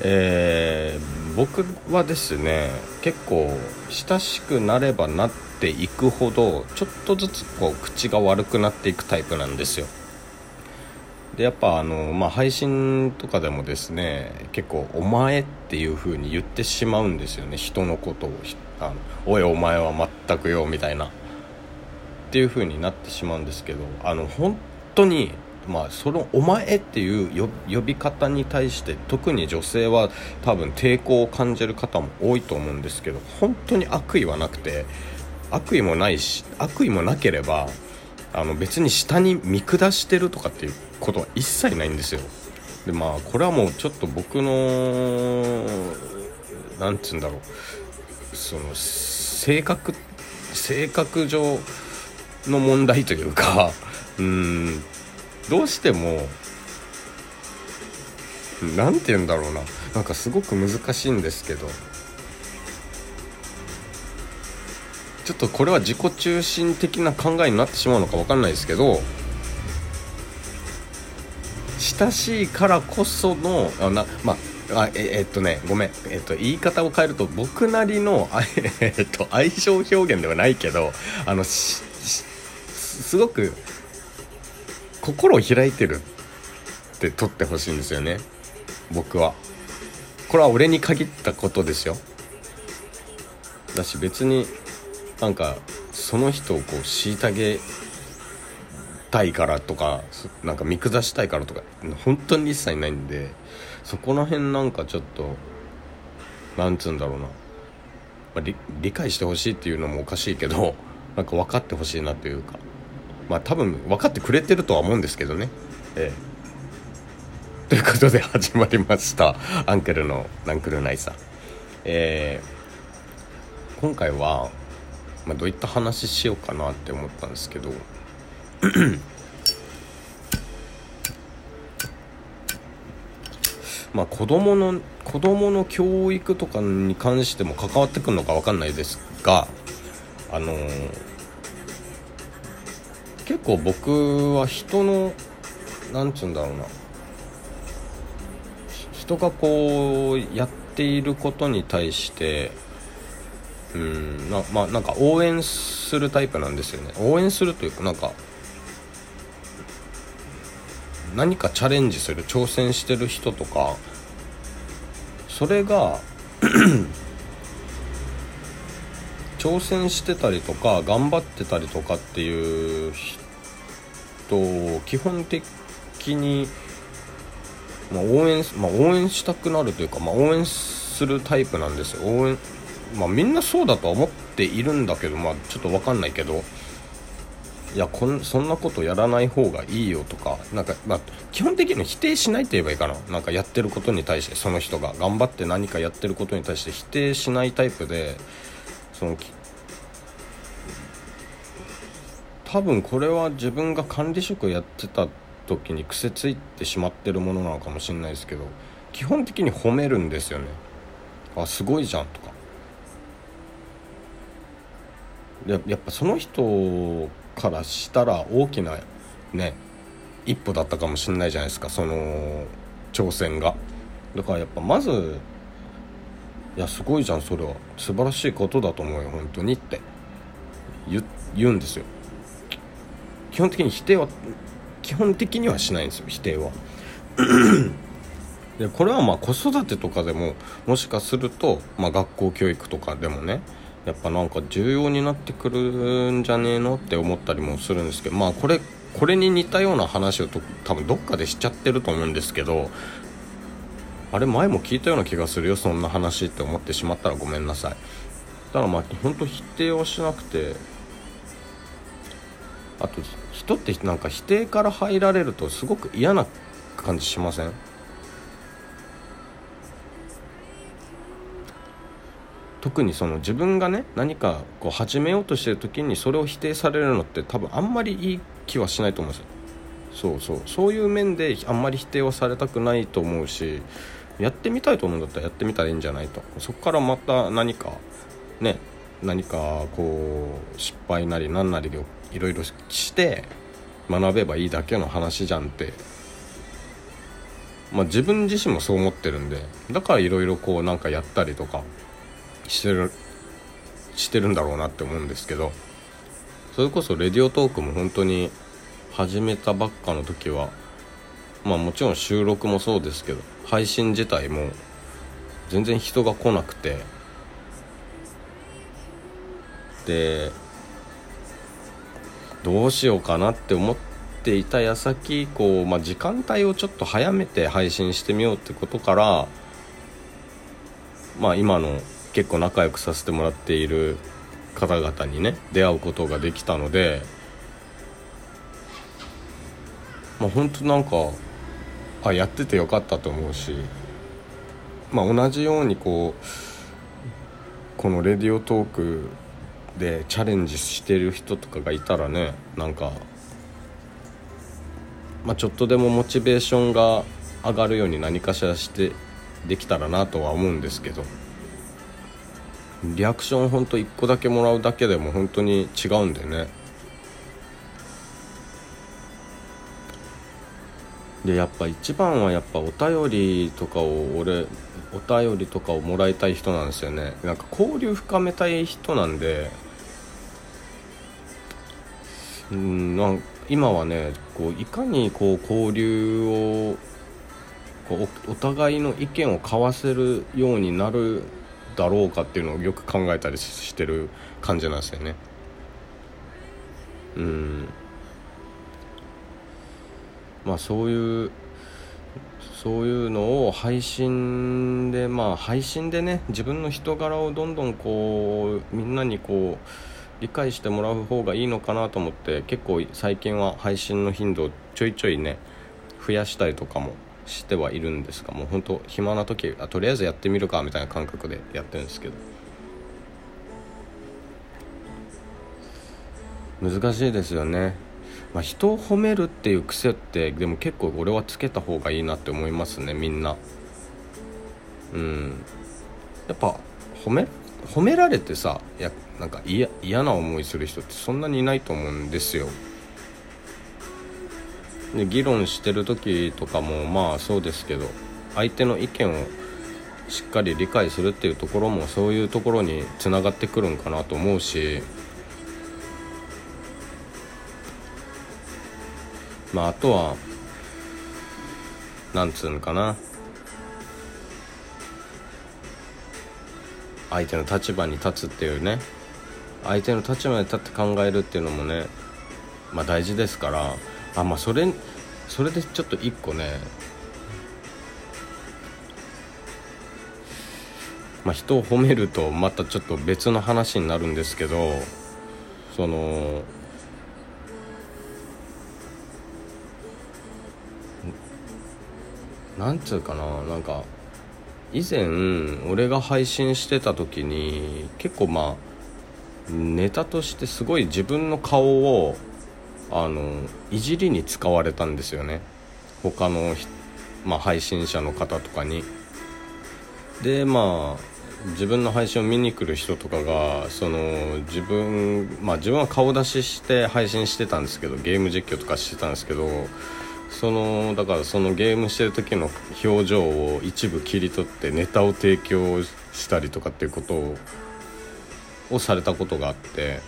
えー、僕はですね結構親しくなればなっていくほどちょっとずつこう口が悪くなっていくタイプなんですよ。でやっぱあの、まあ、配信とかでもですね結構「お前」っていう風に言ってしまうんですよね。人のことをあの「おいお前は全くよ」みたいな。っていう風になってしまうんですけどあの本当にまあ、その「お前」っていう呼び方に対して特に女性は多分抵抗を感じる方も多いと思うんですけど本当に悪意はなくて悪意もないし悪意もなければあの別に下に見下してるとかっていうことは一切ないんですよ。でまあこれはもうちょっと僕の何て言うんだろう。その性格性格上の問題というかうん。どうしても何て言うんだろうな。なんかすごく難しいんですけど。ちょっとこれは自己中心的な考えになってしまうのか分かんないですけど親しいからこそのあなまあええっとねごめん、えっと、言い方を変えると僕なりの、えっと、愛情表現ではないけどあのすごく心を開いてるって取ってほしいんですよね。僕は。これは俺に限ったことですよ。だし別になんかその人をこう虐げたいからとかなんか見下したいからとか本当に一切ないんでそこら辺なんかちょっとなんつうんだろうな、まあ、理解してほしいっていうのもおかしいけどなんか分かってほしいなというか。まあ多分分かってくれてるとは思うんですけどね。ええ。ということで始まりました。アンケルのナンクルナイさんえー、今回は、まあ、どういった話しようかなって思ったんですけど。まあ子供の子供の教育とかに関しても関わってくるのか分かんないですがあのー結構僕は人のなんつうんだろうな。人がこうやっていることに対してうんなまあなんか応援するタイプなんですよね。応援するというかなんか何かチャレンジする挑戦してる人とかそれが挑戦してたりとか頑張ってたりとかっていう人を基本的に、まあ、応援、まあ、応援したくなるというか、まあ、応援するタイプなんですよ。応援まあみんなそうだとは思っているんだけどまあちょっと分かんないけどいやこんそんなことやらない方がいいよとかなんか、まあ、基本的に否定しないって言えばいいかな。なんかやってることに対してその人が頑張って何かやってることに対して否定しないタイプでその多分これは自分が管理職やってた時に癖ついてしまってるものなのかもしれないですけど基本的に褒めるんですよね。あすごいじゃんとか。ややっぱその人からしたら大きなね一歩だったかもしれないじゃないですかその挑戦が。だからやっぱまずいやすごいじゃんそれは。素晴らしいことだと思うよ本当にって。言うんですよ。基本的に否定は基本的にはしないんですよ否定は。でこれはまあ子育てとかでももしかすると、まあ、学校教育とかでもねやっぱなんか重要になってくるんじゃねえのって思ったりもするんですけどまあこれこれに似たような話をと多分どっかでしちゃってると思うんですけどあれ前も聞いたような気がするよそんな話って思ってしまったらごめんなさい。だからまあ本当否定はしなくてあと人ってなんか否定から入られるとすごく嫌な感じしません？特にその自分がね何かこう始めようとしてる時にそれを否定されるのって多分あんまりいい気はしないと思うんですよ。そうそう。そういう面であんまり否定はされたくないと思うしやってみたいと思うんだったらやってみたらいいんじゃないと。そこからまた何かね何かこう失敗なり何なりをいろいろして学べばいいだけの話じゃんって。まあ、自分自身もそう思ってるんでだからいろいろこうなんかやったりとかしてるしてるんだろうなって思うんですけどそれこそレディオトークも本当に始めたばっかの時はまあもちろん収録もそうですけど配信自体も全然人が来なくてでどうしようかなって思っていた矢先こう、まあ、時間帯をちょっと早めて配信してみようってことからまあ今の結構仲良くさせてもらっている方々にね出会うことができたのでまあ本当なんかあやっててよかったと思うし。まあ同じようにこうこのレディオトークでチャレンジしてる人とかがいたらねなんか、まあ、ちょっとでもモチベーションが上がるように何かしらしてできたらなとは思うんですけどリアクションほんと1個だけもらうだけでも本当に違うんでね。でやっぱ一番はやっぱお便りとかを俺お便りとかをもらいたい人なんですよね。なんか交流深めたい人なんでうんなん今はねこういかにこう交流をこうお互いの意見を交わせるようになるだろうかっていうのをよく考えたりしてる感じなんですよね。うん。まあそういうそういうのを配信でまあ配信でね自分の人柄をどんどんこうみんなにこう理解してもらう方がいいのかなと思って結構最近は配信の頻度をちょいちょいね増やしたりとかもしてはいるんですがもう本当暇な時あとりあえずやってみるかみたいな感覚でやってるんですけど。難しいですよね。まあ、人を褒めるっていう癖ってでも結構俺はつけた方がいいなって思いますねみんな。うん。やっぱ褒め褒められてさやなんか嫌な思いする人ってそんなにいないと思うんですよ。で議論してる時とかもまあそうですけど相手の意見をしっかり理解するっていうところもそういうところにつながってくるんかなと思うしまああとはなんつうのかな。相手の立場に立つっていうね。相手の立場に立って考えるっていうのもねまあ大事ですから。あまあそれそれでちょっと一個ね。まあ人を褒めるとまたちょっと別の話になるんですけどそのなんつうかななんか以前俺が配信してた時に結構まあネタとしてすごい自分の顔をあのいじりに使われたんですよね。他の、まあ、配信者の方とかに。でまあ自分の配信を見に来る人とかがその自分まあ自分は顔出しして配信してたんですけどゲーム実況とかしてたんですけどそのだからそのゲームしてる時の表情を一部切り取ってネタを提供したりとかっていうことををされたことがあって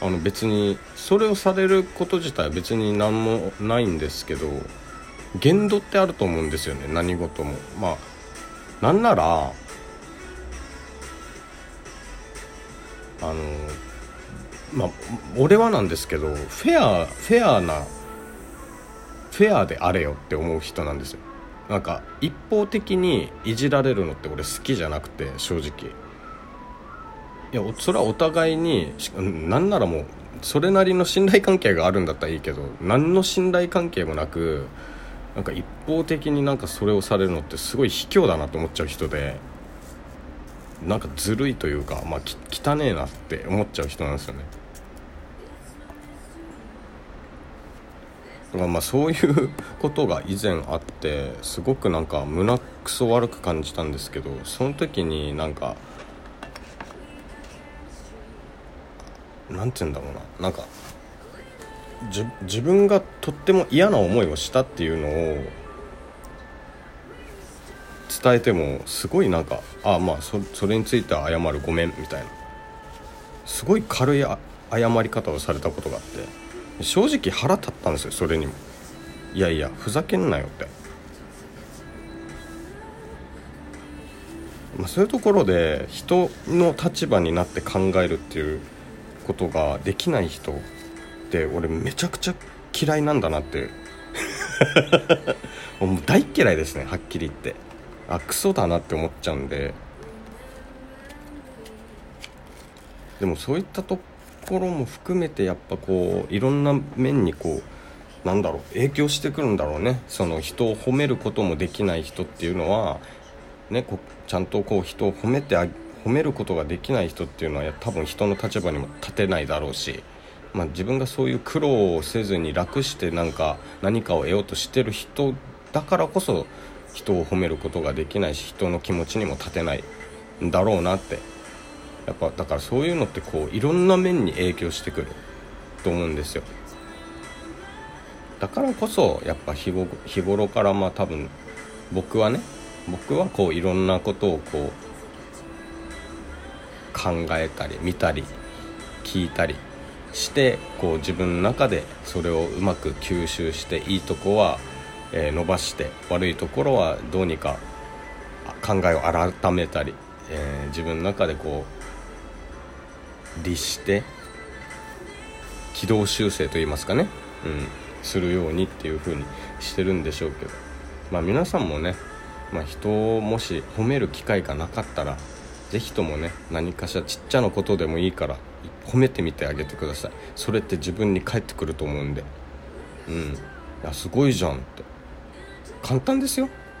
あの別にそれをされること自体は別に何もないんですけど限度ってあると思うんですよね何事も。まあなんならあのまあ俺はなんですけどフェアフェアなフェアであれよって思う人なんですよ。なんか一方的にいじられるのって俺好きじゃなくて正直。いやそれはお互いになならもうそれなりの信頼関係があるんだったらいいけど何の信頼関係もなくなんか一方的になんかそれをされるのってすごい卑怯だなと思っちゃう人でなんかずるいというかまあ汚ねえなって思っちゃう人なんですよねだからまあそういう ことが以前あってすごくなんか胸くそ悪く感じたんですけどその時になんかなんて言うんだろうな。なんか自分がとっても嫌な思いをしたっていうのを伝えてもすごいなんかあまあそそれについては謝るごめんみたいな。すごい軽い謝り方をされたことがあって。正直腹立ったんですよそれにも。いやいやふざけんなよって。まあ、そういうところで人の立場になって考えるっていうことができない人って俺めちゃくちゃ嫌いなんだなって。もう大嫌いですねはっきり言って。あクソだなって思っちゃうんで。でもそういったところも含めてやっぱこういろんな面にこうなんだろう影響してくるんだろうね。その人を褒めることもできない人っていうのはねこちゃんとこう人を褒めてあ褒めることができない人っていうのは多分人の立場にも立てないだろうしまあ、自分がそういう苦労をせずに楽してなんか何かを得ようとしてる人だからこそ人を褒めることができないし人の気持ちにも立てないんだろうなってやっぱだからそういうのってこういろんな面に影響してくる。と思うんですよ。だからこそやっぱ日頃からまあ多分僕はね僕はこういろんなことをこう考えたり見たり聞いたりしてこう自分の中でそれをうまく吸収していいとこは、えー、伸ばして悪いところはどうにか考えを改めたり、えー、自分の中でこう律して軌道修正といいますかね、うん、するようにっていう風にしてるんでしょうけど、まあ、皆さんもね、まあ、人をもし褒める機会がなかったら是非ともね何かしらちっちゃなことでもいいから褒めてみてあげてください。それって自分に返ってくると思うんで。うん。いやすごいじゃんって。簡単ですよ。